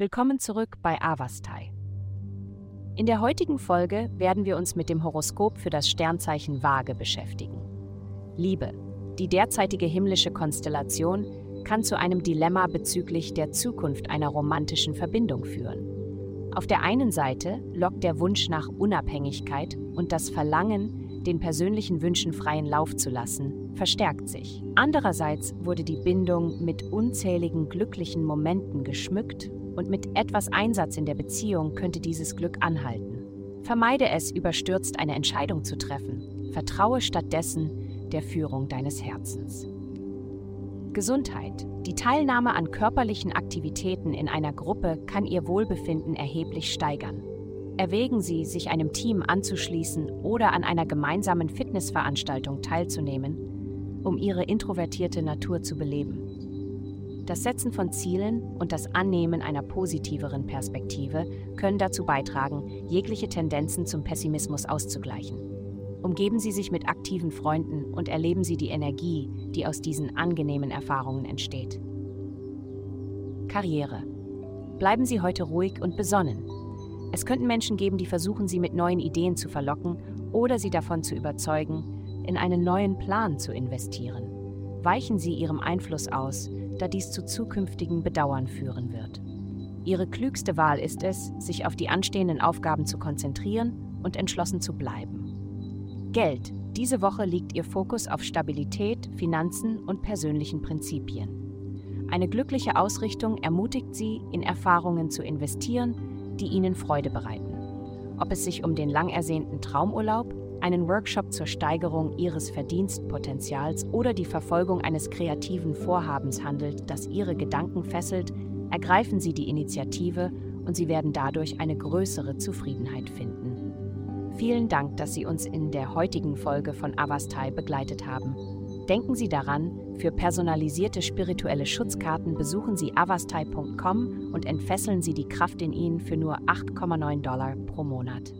Willkommen zurück bei Avastai. In der heutigen Folge werden wir uns mit dem Horoskop für das Sternzeichen Waage beschäftigen. Liebe. Die derzeitige himmlische Konstellation kann zu einem Dilemma bezüglich der Zukunft einer romantischen Verbindung führen. Auf der einen Seite lockt der Wunsch nach Unabhängigkeit und das Verlangen, den persönlichen Wünschen freien Lauf zu lassen, verstärkt sich. Andererseits wurde die Bindung mit unzähligen glücklichen Momenten geschmückt und mit etwas Einsatz in der Beziehung könnte dieses Glück anhalten. Vermeide es, überstürzt eine Entscheidung zu treffen. Vertraue stattdessen der Führung deines Herzens. Gesundheit. Die Teilnahme an körperlichen Aktivitäten in einer Gruppe kann Ihr Wohlbefinden erheblich steigern. Erwägen Sie, sich einem Team anzuschließen oder an einer gemeinsamen Fitnessveranstaltung teilzunehmen, um Ihre introvertierte Natur zu beleben. Das Setzen von Zielen und das Annehmen einer positiveren Perspektive können dazu beitragen, jegliche Tendenzen zum Pessimismus auszugleichen. Umgeben Sie sich mit aktiven Freunden und erleben Sie die Energie, die aus diesen angenehmen Erfahrungen entsteht. Karriere. Bleiben Sie heute ruhig und besonnen. Es könnten Menschen geben, die versuchen, Sie mit neuen Ideen zu verlocken oder Sie davon zu überzeugen, in einen neuen Plan zu investieren. Weichen Sie Ihrem Einfluss aus, da dies zu zukünftigen Bedauern führen wird. Ihre klügste Wahl ist es, sich auf die anstehenden Aufgaben zu konzentrieren und entschlossen zu bleiben. Geld. Diese Woche liegt Ihr Fokus auf Stabilität, Finanzen und persönlichen Prinzipien. Eine glückliche Ausrichtung ermutigt Sie, in Erfahrungen zu investieren, die Ihnen Freude bereiten. Ob es sich um den lang ersehnten Traumurlaub, einen Workshop zur Steigerung Ihres Verdienstpotenzials oder die Verfolgung eines kreativen Vorhabens handelt, das Ihre Gedanken fesselt, ergreifen Sie die Initiative und Sie werden dadurch eine größere Zufriedenheit finden. Vielen Dank, dass Sie uns in der heutigen Folge von Avastai begleitet haben. Denken Sie daran, für personalisierte spirituelle Schutzkarten besuchen Sie avastai.com und entfesseln Sie die Kraft in Ihnen für nur 8,9 Dollar pro Monat.